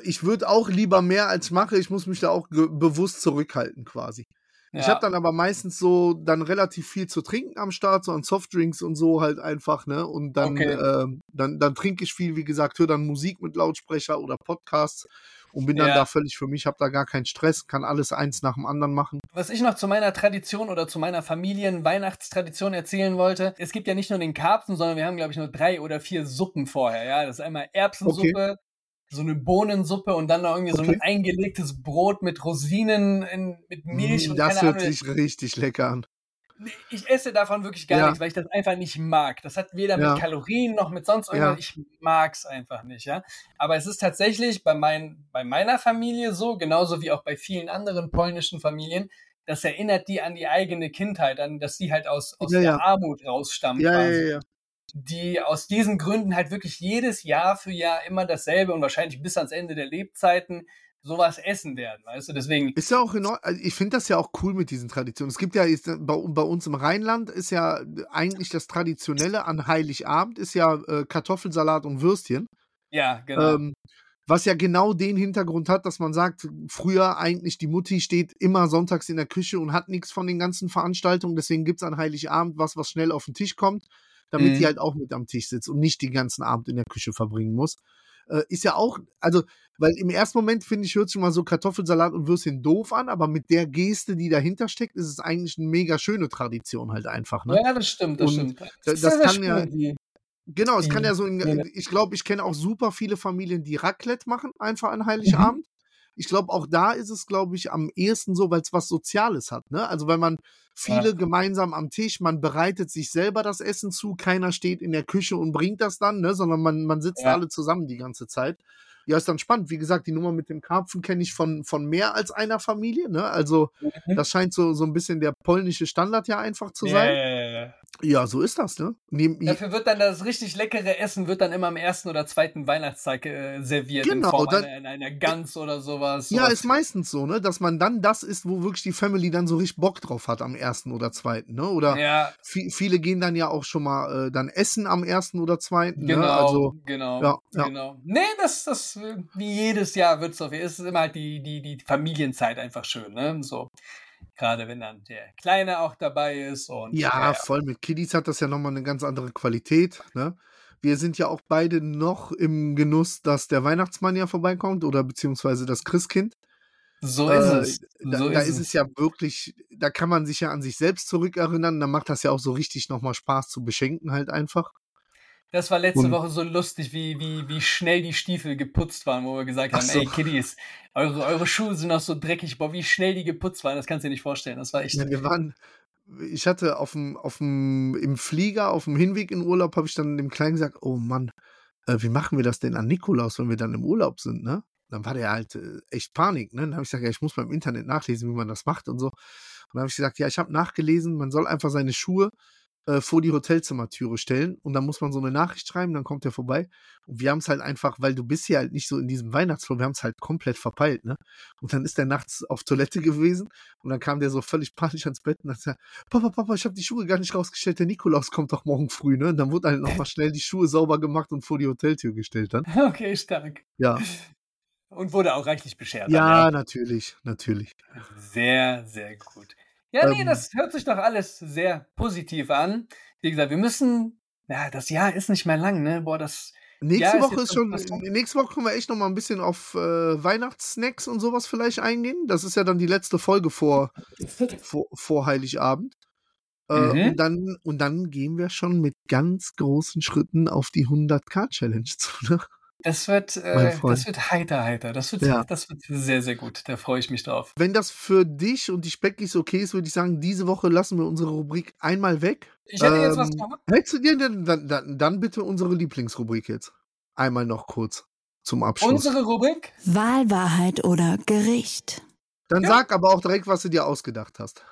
S3: Ich würde auch lieber mehr als mache. Ich muss mich da auch bewusst zurückhalten, quasi. Ja. Ich habe dann aber meistens so dann relativ viel zu trinken am Start, so an Softdrinks und so halt einfach, ne? Und dann, okay. äh, dann, dann trinke ich viel, wie gesagt, höre dann Musik mit Lautsprecher oder Podcasts und bin dann ja. da völlig für mich, habe da gar keinen Stress, kann alles eins nach dem anderen machen.
S2: Was ich noch zu meiner Tradition oder zu meiner Familien-Weihnachtstradition erzählen wollte, es gibt ja nicht nur den Karpfen, sondern wir haben, glaube ich, nur drei oder vier Suppen vorher, ja. Das ist einmal Erbsensuppe, okay so eine Bohnensuppe und dann noch irgendwie okay. so ein eingelegtes Brot mit Rosinen, in, mit Milch mm,
S3: und Das hört sich richtig lecker an.
S2: Ich esse davon wirklich gar ja. nichts, weil ich das einfach nicht mag. Das hat weder ja. mit Kalorien noch mit sonst irgendwas. Ja. Ich mag's einfach nicht, ja. Aber es ist tatsächlich bei, mein, bei meiner Familie so, genauso wie auch bei vielen anderen polnischen Familien, das erinnert die an die eigene Kindheit, an dass sie halt aus, aus der Armut rausstammen.
S3: Ja, ja, ja
S2: die aus diesen Gründen halt wirklich jedes Jahr für Jahr immer dasselbe und wahrscheinlich bis ans Ende der Lebzeiten sowas essen werden, weißt du, deswegen.
S3: Ist ja auch in also ich finde das ja auch cool mit diesen Traditionen. Es gibt ja, ist, bei, bei, uns im Rheinland ist ja eigentlich das Traditionelle an Heiligabend ist ja äh, Kartoffelsalat und Würstchen.
S2: Ja, genau.
S3: Ähm, was ja genau den Hintergrund hat, dass man sagt, früher eigentlich die Mutti steht immer sonntags in der Küche und hat nichts von den ganzen Veranstaltungen, deswegen gibt es an Heiligabend was, was schnell auf den Tisch kommt damit mhm. die halt auch mit am Tisch sitzt und nicht den ganzen Abend in der Küche verbringen muss. Äh, ist ja auch, also, weil im ersten Moment finde ich, hört sich mal so Kartoffelsalat und Würstchen doof an, aber mit der Geste, die dahinter steckt, ist es eigentlich eine mega schöne Tradition halt einfach. Ne?
S2: Ja, das stimmt, das und stimmt.
S3: Das, das kann ja. Die Genau, es kann ja so, in, ich glaube, ich kenne auch super viele Familien, die Raclette machen, einfach an
S2: Mhm.
S3: Ich glaube, auch da ist es, glaube ich, am ehesten so, weil es was Soziales hat. Ne? Also, weil man viele
S2: Ja.
S3: gemeinsam am Tisch, man bereitet sich selber das Essen zu, keiner steht in der Küche und bringt das dann, ne? sondern man, man sitzt
S2: Ja.
S3: alle zusammen die ganze Zeit. Ja, ist dann spannend. Wie gesagt, die Nummer mit dem Karpfen kenne ich von, von mehr als einer Familie. Ne? Also,
S2: Mhm.
S3: das scheint so, so ein bisschen der polnische Standard ja einfach zu sein.
S2: ja, ja, ja.
S3: Ja, so ist das, ne? Neben,
S2: Dafür wird dann das richtig leckere Essen wird dann immer am ersten oder zweiten Weihnachtstag äh, serviert in
S3: Genau,
S2: Form
S3: dann-
S2: einer, einer, einer Gans oder sowas.
S3: Ja,
S2: sowas.
S3: ist meistens so, ne, dass man dann das isst, wo wirklich die Family dann so richtig Bock drauf hat am ersten oder zweiten, ne? Oder
S2: ja,
S3: vi- viele gehen dann ja auch schon mal äh, dann essen am ersten oder zweiten,
S2: genau,
S3: ne? Also
S2: genau,
S3: ja.
S2: genau. Nee, das, das, äh, wie jedes Jahr wird's auf, es ist immer halt die, die, die Familienzeit einfach schön, ne? So. Gerade wenn dann der Kleine auch dabei ist und
S3: ja, voll mit Kiddies hat das ja nochmal eine ganz andere Qualität, ne? Wir sind ja auch beide noch im Genuss, dass der Weihnachtsmann ja vorbeikommt oder beziehungsweise das Christkind.
S2: so ist
S3: Äh,
S2: es.
S3: Da,
S2: so
S3: da
S2: ist,
S3: ist es ja wirklich, da kann man sich ja an sich selbst zurückerinnern, da macht das ja auch so richtig nochmal Spaß zu beschenken halt einfach.
S2: Das war letzte
S3: Und-
S2: Woche so lustig, wie, wie, wie schnell die Stiefel geputzt waren, wo wir gesagt haben,
S3: so.
S2: ey Kiddies, eure, eure Schuhe sind noch so dreckig, boah, wie schnell die geputzt waren, das kannst du dir nicht vorstellen. Das war echt.
S3: Ja, wir waren, ich hatte auf dem, auf dem, im Flieger, auf dem Hinweg in Urlaub, habe ich dann dem Kleinen gesagt, oh Mann, äh, wie machen wir das denn an Nikolaus, wenn wir dann im Urlaub sind, ne? Dann war der halt äh, echt Panik, ne? Dann habe ich gesagt, ja, ich muss mal im Internet nachlesen, wie man das macht und so. Und dann habe ich gesagt, ja, ich habe nachgelesen, man soll einfach seine Schuhe äh, vor die Hotelzimmertüre stellen und dann muss man so eine Nachricht schreiben, dann kommt er vorbei. Und wir haben es halt einfach, weil du bist ja halt nicht so in diesem Weihnachtsflow, wir haben es halt komplett verpeilt, ne? Und dann ist der nachts auf Toilette gewesen und dann kam der so völlig panisch ans Bett und hat gesagt, Papa, Papa, ich habe die Schuhe gar nicht rausgestellt, der Nikolaus kommt doch morgen früh, ne? Und dann wurde halt nochmal schnell die Schuhe sauber gemacht und vor die Hoteltür gestellt dann.
S2: Okay, stark.
S3: Ja,
S2: Und wurde auch reichlich beschert.
S3: ja,
S2: dann,
S3: natürlich, natürlich.
S2: ja. Sehr, sehr gut. Ja, nee,
S3: Ähm.
S2: das hört sich doch alles sehr positiv an. Wie gesagt, wir müssen, ja, das Jahr ist nicht mehr lang, ne? Boah, das,
S3: Nächste
S2: Ja, ist
S3: Woche ist
S2: schon
S3: nächste Woche können wir echt noch mal ein bisschen auf äh, Weihnachtssnacks und sowas vielleicht eingehen. Das ist ja dann die letzte Folge vor, vor, vor Heiligabend. Äh,
S2: Mhm.
S3: und, dann, und dann gehen wir schon mit ganz großen Schritten auf die 100k-Challenge zu. Ne?
S2: Das wird, äh, das wird heiter, heiter. Das wird,
S3: Ja.
S2: das wird sehr, sehr gut. Da freue ich mich drauf.
S3: Wenn das für dich und die Speckis okay ist, würde ich sagen, diese Woche lassen wir unsere Rubrik einmal weg.
S2: Ich hätte jetzt was
S3: Ähm,
S2: noch.
S3: Hättest du dir denn dann, dann, dann bitte unsere Lieblingsrubrik jetzt? Einmal noch kurz zum Abschluss.
S2: Unsere Rubrik?
S1: Wahl, Wahrheit oder Gericht.
S3: dann
S2: Ja.
S3: sag aber auch direkt, was du dir ausgedacht hast.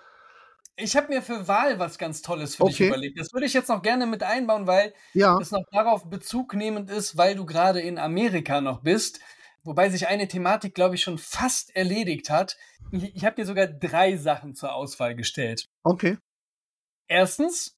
S2: Ich habe mir für Wahl was ganz Tolles für dich
S3: Okay.
S2: überlegt. Das würde ich jetzt noch gerne mit einbauen, weil
S3: Ja,
S2: das noch darauf Bezug nehmend ist, weil du gerade in Amerika noch bist. Wobei sich eine Thematik, glaube ich, schon fast erledigt hat. Ich, ich habe dir sogar drei Sachen zur Auswahl gestellt.
S3: okay.
S2: Erstens,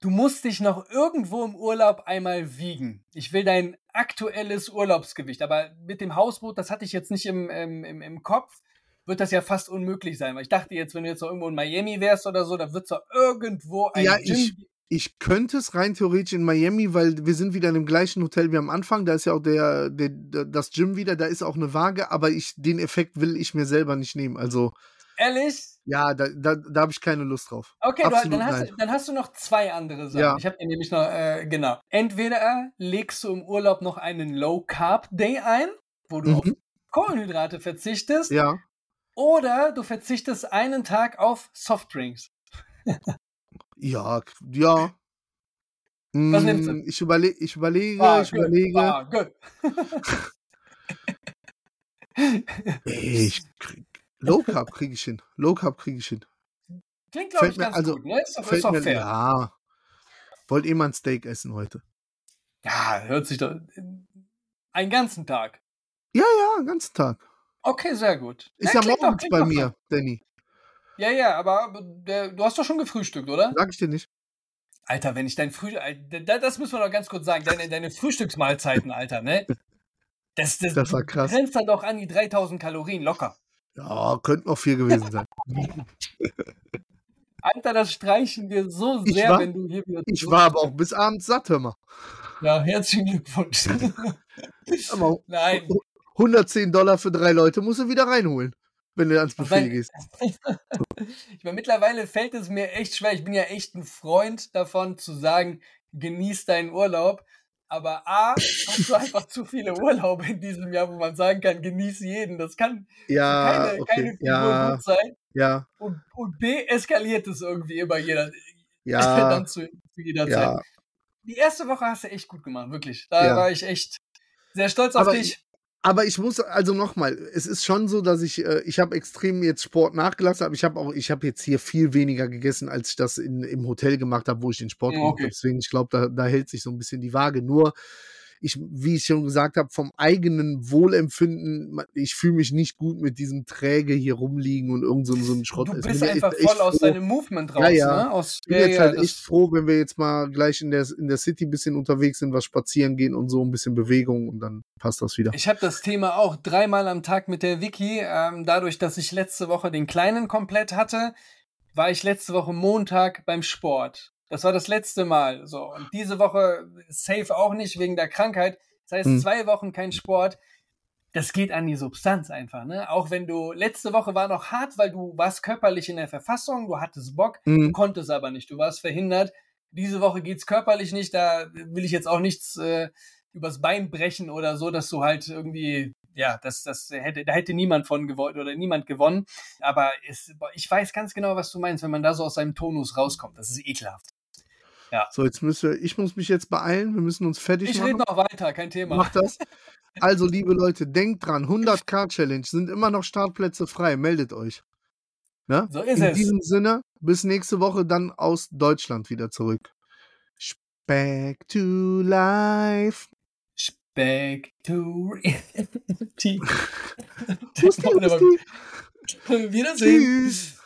S2: du musst dich noch irgendwo im Urlaub einmal wiegen. Ich will dein aktuelles Urlaubsgewicht, aber mit dem Hausboot, das hatte ich jetzt nicht im, im, im Kopf, wird das ja fast unmöglich sein. Weil ich dachte jetzt, wenn du jetzt noch irgendwo in Miami wärst oder so, da wird es doch irgendwo ein
S3: Ja,
S2: Gym
S3: ich- Ich könnte es rein theoretisch in Miami, weil wir sind wieder in dem gleichen Hotel wie am Anfang. Da ist ja auch der, der, das Gym wieder, da ist auch eine Waage, aber ich, den Effekt will ich mir selber nicht nehmen. Also,
S2: Ehrlich?
S3: ja, da, da, da habe ich keine Lust drauf.
S2: Okay,
S3: Absolut
S2: dann, hast,
S3: nein.
S2: dann hast du noch zwei andere Sachen.
S3: Ja.
S2: Ich habe dir nämlich noch, äh, genau. Entweder legst du im Urlaub noch einen Low Carb Day ein, wo du auf
S3: Mhm.
S2: Kohlenhydrate verzichtest,
S3: Ja.
S2: Oder du verzichtest einen Tag auf Softdrinks.
S3: Ja, ja.
S2: Was nimmst du?
S3: Mm, Ich, überle ich überlege,
S2: Ah,
S3: ich
S2: good.
S3: überlege.
S2: Ah, good.
S3: Ich krieg, Low Carb kriege ich hin. Low Carb kriege ich hin.
S2: Klingt, glaube ich,
S3: mir-
S2: ganz
S3: also,
S2: gut, ne? Ist ist
S3: Fällt
S2: doch
S3: mir,
S2: fair. Ja.
S3: ja. Wollt eh mal ein Steak essen heute.
S2: hört sich doch. Einen ganzen Tag.
S3: Ja, ja, den ganzen Tag.
S2: Okay, sehr gut.
S3: Ist
S2: Ja,
S3: ja
S2: doch-
S3: morgens
S2: klingt
S3: bei
S2: doch
S3: mir,
S2: gut.
S3: Danny.
S2: Ja, ja, aber der, du hast doch schon gefrühstückt, oder?
S3: Sag ich dir nicht.
S2: Alter, wenn ich dein Frühstück. Das müssen wir doch ganz kurz sagen. Deine, deine Frühstücksmahlzeiten, Alter, ne? Das, das,
S3: Das war
S2: du
S3: krass.
S2: grenzt dann doch an die 3000 Kalorien locker.
S3: Ja, könnten auch vier gewesen sein.
S2: Alter, das streichen wir so
S3: Ich
S2: sehr,
S3: war-
S2: wenn du hier wieder.
S3: Ich war aber auch bis abends satt, hör mal.
S2: Ja, herzlichen Glückwunsch. Nein.
S3: 110 Dollar für drei Leute musst du wieder reinholen, wenn du ans Buffet
S2: Weil-
S3: gehst.
S2: Ich meine, mittlerweile fällt es mir echt schwer. Ich bin ja echt ein Freund davon zu sagen, genieß deinen Urlaub. Aber A, hast du einfach zu viele Urlaube in diesem Jahr, wo man sagen kann, genieß jeden. Das kann
S3: Ja,
S2: keine,
S3: okay.
S2: keine Figur
S3: Ja,
S2: gut sein.
S3: ja,
S2: Und, und B, eskaliert es irgendwie immer jeder,
S3: ja,
S2: dann zu, zu jeder Zeit.
S3: ja.
S2: Die erste Woche hast du echt gut gemacht, wirklich. Da
S3: Ja.
S2: war ich echt sehr stolz auf
S3: Aber
S2: dich.
S3: Aber ich muss also nochmal, es ist schon so, dass ich, äh, ich habe extrem jetzt Sport nachgelassen, aber ich habe auch, ich habe jetzt hier viel weniger gegessen, als ich das in, im Hotel gemacht habe, wo ich den Sport
S2: Ja,
S3: gemacht
S2: okay.
S3: habe. Deswegen, ich glaube, da, da hält sich so ein bisschen die Waage. Nur, ich, wie ich schon gesagt habe, vom eigenen Wohlempfinden, ich fühle mich nicht gut mit diesem Träge hier rumliegen und irgend so, so ein Schrott.
S2: Du bist
S3: bin
S2: einfach voll aus
S3: froh.
S2: deinem Movement raus,
S3: Ja, ja.
S2: ne? Aus,
S3: Ich bin
S2: ja,
S3: jetzt halt echt froh, wenn wir jetzt mal gleich in der, in der City ein bisschen unterwegs sind, was spazieren gehen und so ein bisschen Bewegung und dann passt das wieder.
S2: Ich habe das Thema auch dreimal am Tag mit der Vicky. Ähm, dadurch, dass ich letzte Woche den Kleinen komplett hatte, war ich letzte Woche Montag beim Sport. Das war das letzte Mal. So. Und diese Woche safe auch nicht wegen der Krankheit. Das heißt,
S3: Hm.
S2: zwei Wochen kein Sport. Das geht an die Substanz einfach, ne? Auch wenn du, letzte Woche war noch hart, weil du warst körperlich in der Verfassung, du hattest Bock, du
S3: Mhm.
S2: konntest aber nicht, du warst verhindert. Diese Woche geht's körperlich nicht, da will ich jetzt auch nichts äh, übers Bein brechen oder so, dass du halt irgendwie, ja, das, das hätte, da hätte niemand von gewonnen oder niemand gewonnen. Aber es, ich weiß ganz genau, was du meinst, wenn man da so aus seinem Tonus rauskommt. Das ist ekelhaft.
S3: So, jetzt müssen wir, ich muss mich jetzt beeilen, wir müssen uns fertig
S2: Ich
S3: machen.
S2: rede noch weiter, kein Thema.
S3: Mach das. Also, liebe Leute, denkt dran, 100k Challenge sind immer noch Startplätze frei. Meldet euch. Ne?
S2: So ist
S3: In
S2: es.
S3: diesem Sinne, bis nächste Woche dann aus Deutschland wieder zurück. Back to life.
S2: Back to reality.
S3: Tschüss.
S2: Wiedersehen.
S3: Tschüss.